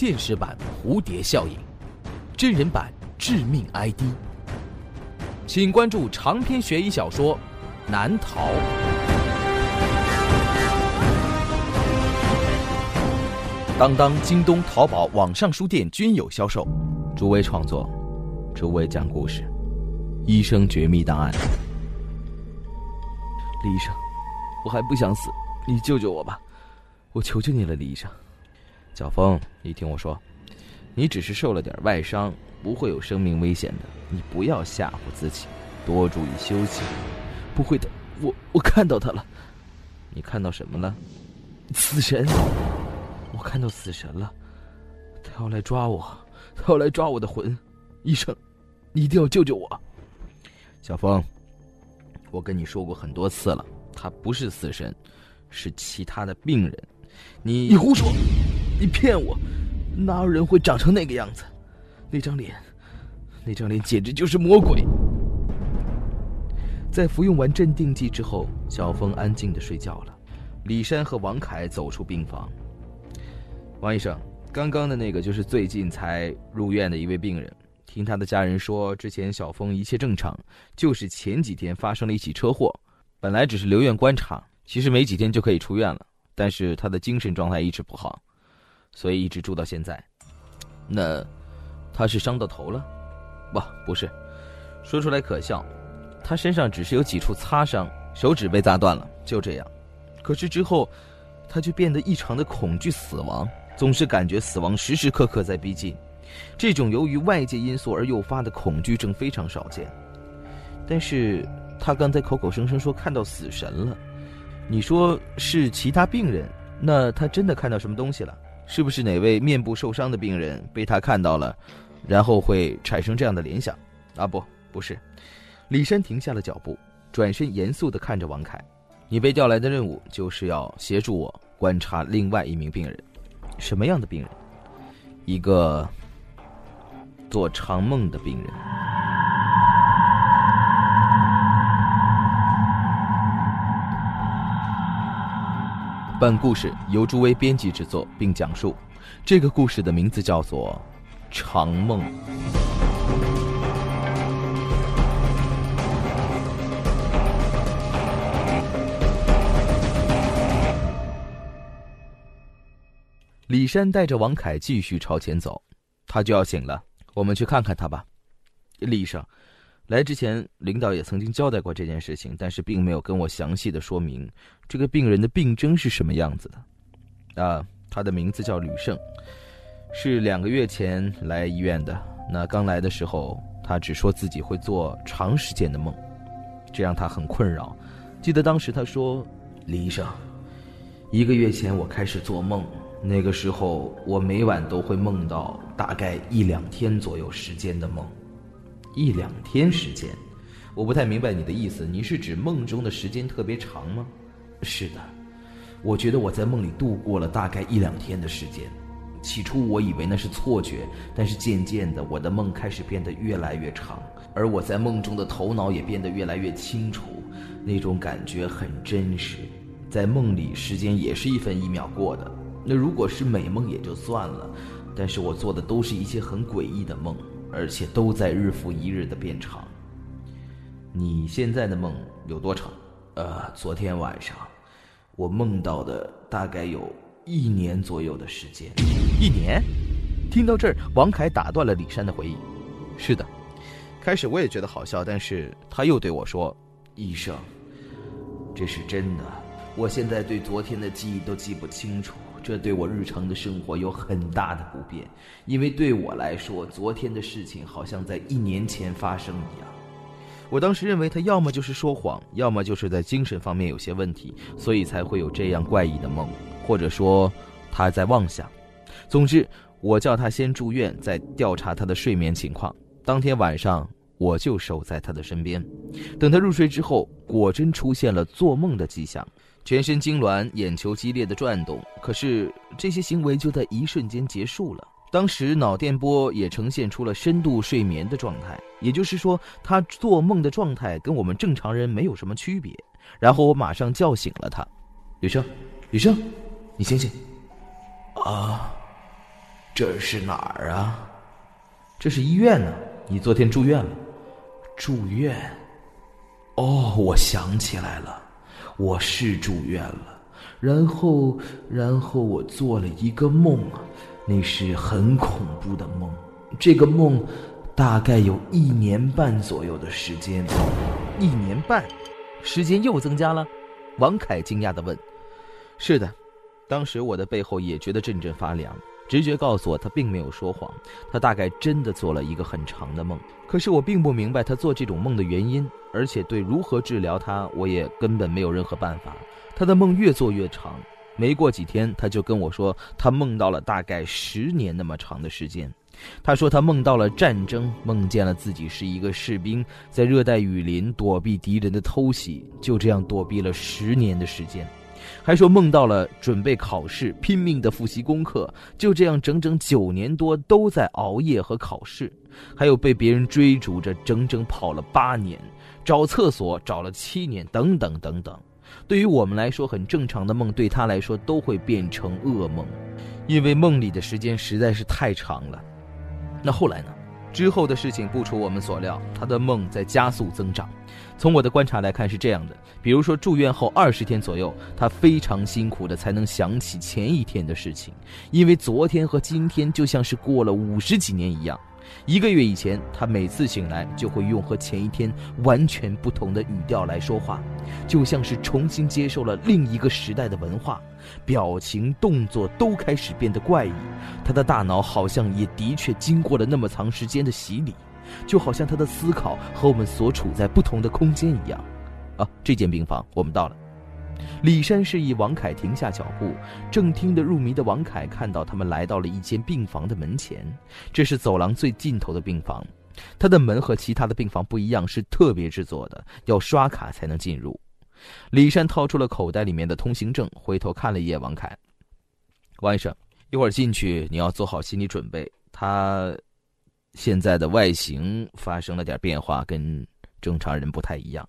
现实版蝴蝶效应，真人版致命 ID。请关注长篇悬疑小说《难逃》。当当、京东、淘宝网上书店均有销售。诸位创作，诸位讲故事，《医生绝密档案》。李医生，我还不想死，你救救我吧！我求求你了，李医生。小峰，你听我说，你只是受了点外伤，不会有生命危险的。你不要吓唬自己，多注意休息。不会的，我我看到他了。你看到什么了？死神。我看到死神了，他要来抓我，他要来抓我的魂。医生，你一定要救救我。小峰，我跟你说过很多次了，他不是死神，是其他的病人。你你胡说，你骗我，哪有人会长成那个样子？那张脸，那张脸简直就是魔鬼。在服用完镇定剂之后，小峰安静的睡觉了。李山和王凯走出病房。王医生，刚刚的那个就是最近才入院的一位病人。听他的家人说，之前小峰一切正常，就是前几天发生了一起车祸，本来只是留院观察，其实没几天就可以出院了。但是他的精神状态一直不好，所以一直住到现在。那他是伤到头了？不，不是。说出来可笑，他身上只是有几处擦伤，手指被砸断了，就这样。可是之后，他就变得异常的恐惧死亡。总是感觉死亡时时刻刻在逼近，这种由于外界因素而诱发的恐惧症非常少见。但是他刚才口口声声说看到死神了，你说是其他病人？那他真的看到什么东西了？是不是哪位面部受伤的病人被他看到了，然后会产生这样的联想？啊，不，不是。李山停下了脚步，转身严肃地看着王凯：“你被调来的任务就是要协助我观察另外一名病人。”什么样的病人？一个做长梦的病人。本故事由朱威编辑制作并讲述，这个故事的名字叫做《长梦》。李山带着王凯继续朝前走，他就要醒了，我们去看看他吧。李医生，来之前领导也曾经交代过这件事情，但是并没有跟我详细的说明这个病人的病征是什么样子的。啊，他的名字叫吕胜，是两个月前来医院的。那刚来的时候，他只说自己会做长时间的梦，这让他很困扰。记得当时他说：“李医生，一个月前我开始做梦。”那个时候，我每晚都会梦到大概一两天左右时间的梦，一两天时间，我不太明白你的意思。你是指梦中的时间特别长吗？是的，我觉得我在梦里度过了大概一两天的时间。起初我以为那是错觉，但是渐渐的，我的梦开始变得越来越长，而我在梦中的头脑也变得越来越清楚，那种感觉很真实。在梦里，时间也是一分一秒过的。那如果是美梦也就算了，但是我做的都是一些很诡异的梦，而且都在日复一日的变长。你现在的梦有多长？呃，昨天晚上我梦到的大概有一年左右的时间。一年？听到这儿，王凯打断了李山的回忆。是的，开始我也觉得好笑，但是他又对我说：“医生，这是真的。我现在对昨天的记忆都记不清楚。”这对我日常的生活有很大的不便，因为对我来说，昨天的事情好像在一年前发生一样。我当时认为他要么就是说谎，要么就是在精神方面有些问题，所以才会有这样怪异的梦，或者说他在妄想。总之，我叫他先住院，再调查他的睡眠情况。当天晚上，我就守在他的身边，等他入睡之后，果真出现了做梦的迹象。全身痉挛，眼球激烈的转动，可是这些行为就在一瞬间结束了。当时脑电波也呈现出了深度睡眠的状态，也就是说，他做梦的状态跟我们正常人没有什么区别。然后我马上叫醒了他，雨生，雨生，你醒醒！啊，这是哪儿啊？这是医院呢。你昨天住院了。住院？哦，我想起来了，我是住院了。然后，然后我做了一个梦啊，那是很恐怖的梦。这个梦大概有一年半左右的时间。一年半，时间又增加了。王凯惊讶的问：“是的。”当时我的背后也觉得阵阵发凉，直觉告诉我他并没有说谎，他大概真的做了一个很长的梦。可是我并不明白他做这种梦的原因，而且对如何治疗他，我也根本没有任何办法。他的梦越做越长，没过几天他就跟我说，他梦到了大概十年那么长的时间。他说他梦到了战争，梦见了自己是一个士兵，在热带雨林躲避敌人的偷袭，就这样躲避了十年的时间。还说梦到了准备考试，拼命的复习功课，就这样整整九年多都在熬夜和考试，还有被别人追逐着整整跑了八年，找厕所找了七年，等等等等。对于我们来说很正常的梦，对他来说都会变成噩梦，因为梦里的时间实在是太长了。那后来呢？之后的事情不出我们所料，他的梦在加速增长。从我的观察来看是这样的：比如说住院后二十天左右，他非常辛苦的才能想起前一天的事情，因为昨天和今天就像是过了五十几年一样。一个月以前，他每次醒来就会用和前一天完全不同的语调来说话，就像是重新接受了另一个时代的文化。表情、动作都开始变得怪异，他的大脑好像也的确经过了那么长时间的洗礼，就好像他的思考和我们所处在不同的空间一样。啊，这间病房我们到了。李山示意王凯停下脚步，正听得入迷的王凯看到他们来到了一间病房的门前，这是走廊最尽头的病房，它的门和其他的病房不一样，是特别制作的，要刷卡才能进入。李山掏出了口袋里面的通行证，回头看了一眼王凯。王医生，一会儿进去你要做好心理准备，他现在的外形发生了点变化，跟正常人不太一样。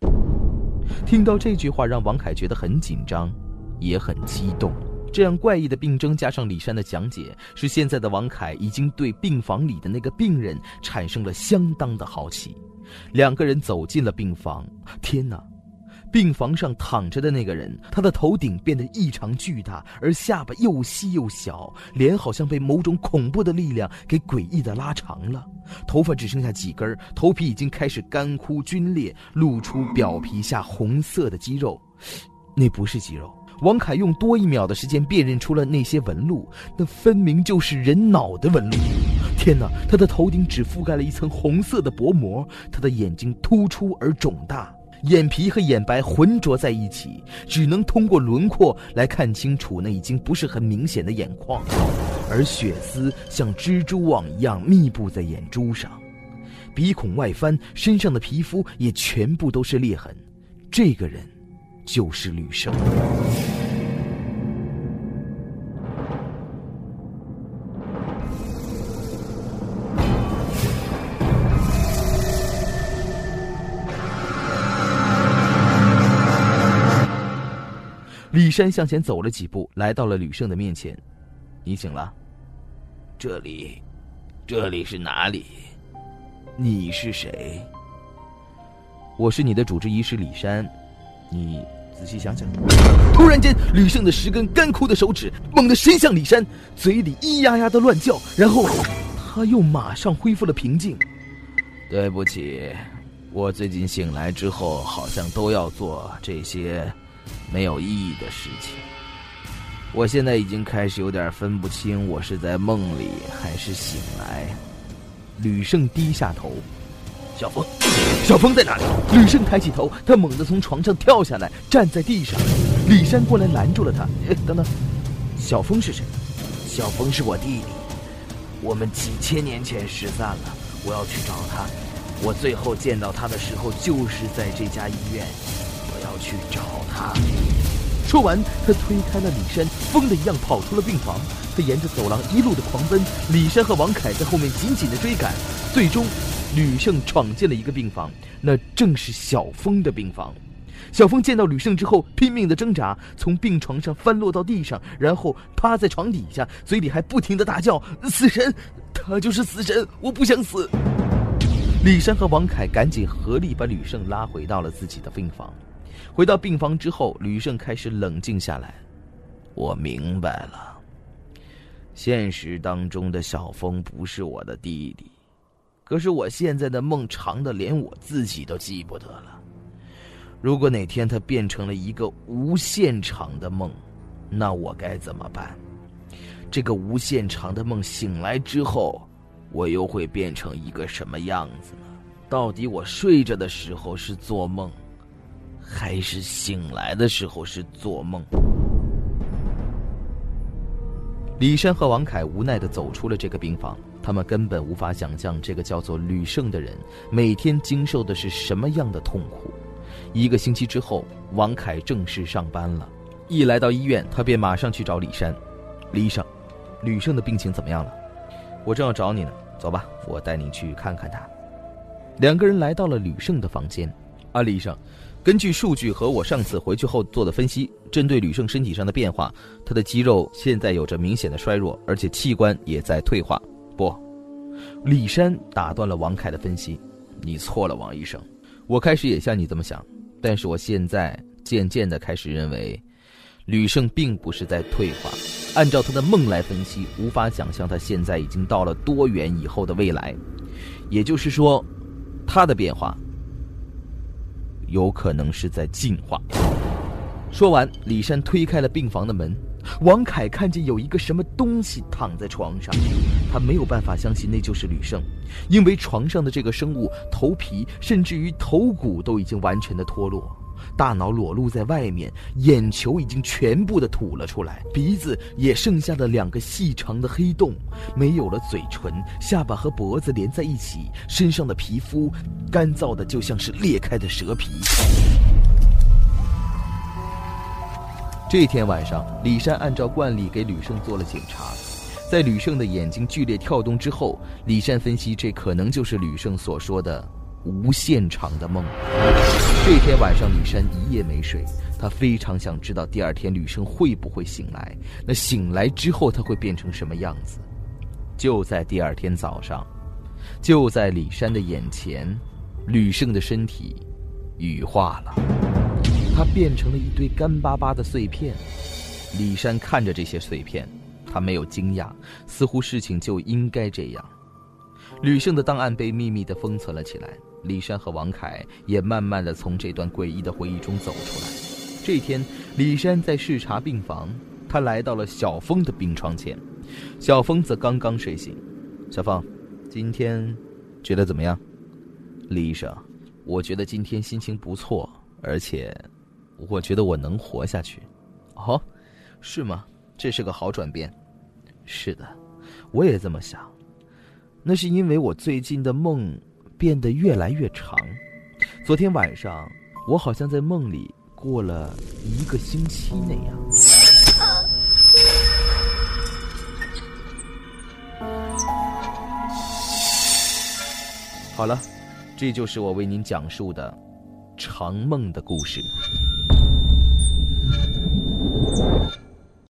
听到这句话，让王凯觉得很紧张，也很激动。这样怪异的病症加上李山的讲解，使现在的王凯已经对病房里的那个病人产生了相当的好奇。两个人走进了病房，天哪！病房上躺着的那个人，他的头顶变得异常巨大，而下巴又细又小，脸好像被某种恐怖的力量给诡异的拉长了，头发只剩下几根，头皮已经开始干枯皲裂，露出表皮下红色的肌肉，那不是肌肉。王凯用多一秒的时间辨认出了那些纹路，那分明就是人脑的纹路。天哪，他的头顶只覆盖了一层红色的薄膜，他的眼睛突出而肿大。眼皮和眼白浑浊在一起，只能通过轮廓来看清楚那已经不是很明显的眼眶，而血丝像蜘蛛网一样密布在眼珠上，鼻孔外翻，身上的皮肤也全部都是裂痕。这个人，就是吕生。李山向前走了几步，来到了吕胜的面前。你醒了？这里，这里是哪里？你是谁？我是你的主治医师李山。你仔细想想。突然间，吕胜的十根干枯的手指猛地伸向李山，嘴里咿呀呀的乱叫，然后他又马上恢复了平静。对不起，我最近醒来之后，好像都要做这些。没有意义的事情。我现在已经开始有点分不清，我是在梦里还是醒来。吕胜低下头，小峰，小峰在哪里？吕胜抬起头，他猛地从床上跳下来，站在地上。李山过来拦住了他。哎，等等，小峰是谁？小峰是我弟弟，我们几千年前失散了。我要去找他。我最后见到他的时候，就是在这家医院。去找他。说完，他推开了李山，疯的一样跑出了病房。他沿着走廊一路的狂奔，李山和王凯在后面紧紧的追赶。最终，吕胜闯进了一个病房，那正是小峰的病房。小峰见到吕胜之后，拼命的挣扎，从病床上翻落到地上，然后趴在床底下，嘴里还不停的大叫：“死神，他就是死神，我不想死。”李山和王凯赶紧合力把吕胜拉回到了自己的病房。回到病房之后，吕胜开始冷静下来。我明白了，现实当中的小峰不是我的弟弟，可是我现在的梦长的连我自己都记不得了。如果哪天他变成了一个无限长的梦，那我该怎么办？这个无限长的梦醒来之后，我又会变成一个什么样子呢？到底我睡着的时候是做梦，还是醒来的时候是做梦？李山和王凯无奈的走出了这个病房，他们根本无法想象这个叫做吕胜的人每天经受的是什么样的痛苦。一个星期之后，王凯正式上班了。一来到医院，他便马上去找李山。李医生，吕胜的病情怎么样了？我正要找你呢。走吧，我带你去看看他。两个人来到了吕胜的房间。啊，李医生，根据数据和我上次回去后做的分析，针对吕胜身体上的变化，他的肌肉现在有着明显的衰弱，而且器官也在退化。不，李山打断了王凯的分析。你错了，王医生。我开始也像你这么想，但是我现在渐渐的开始认为，吕胜并不是在退化。按照他的梦来分析，无法想象他现在已经到了多远以后的未来。也就是说，他的变化有可能是在进化。说完，李山推开了病房的门。王凯看见有一个什么东西躺在床上，他没有办法相信那就是吕胜，因为床上的这个生物头皮甚至于头骨都已经完全的脱落，大脑裸露在外面，眼球已经全部的吐了出来，鼻子也剩下了两个细长的黑洞，没有了嘴唇，下巴和脖子连在一起，身上的皮肤干燥的就像是裂开的蛇皮。这天晚上，李山按照惯例给吕胜做了检查，在吕胜的眼睛剧烈跳动之后，李山分析这可能就是吕胜所说的无限长的梦。这天晚上，李山一夜没睡，他非常想知道第二天吕胜会不会醒来，那醒来之后他会变成什么样子。就在第二天早上，就在李山的眼前，吕胜的身体羽化了。它变成了一堆干巴巴的碎片。李山看着这些碎片，他没有惊讶，似乎事情就应该这样。吕胜的档案被秘密的封存了起来。李山和王凯也慢慢的从这段诡异的回忆中走出来。这天，李山在视察病房，他来到了小峰的病床前，小峰则刚刚睡醒。小峰，今天觉得怎么样？李医生，我觉得今天心情不错，而且。我觉得我能活下去，哦，是吗？这是个好转变。是的，我也这么想。那是因为我最近的梦变得越来越长。昨天晚上，我好像在梦里过了一个星期那样。好了，这就是我为您讲述的长梦的故事。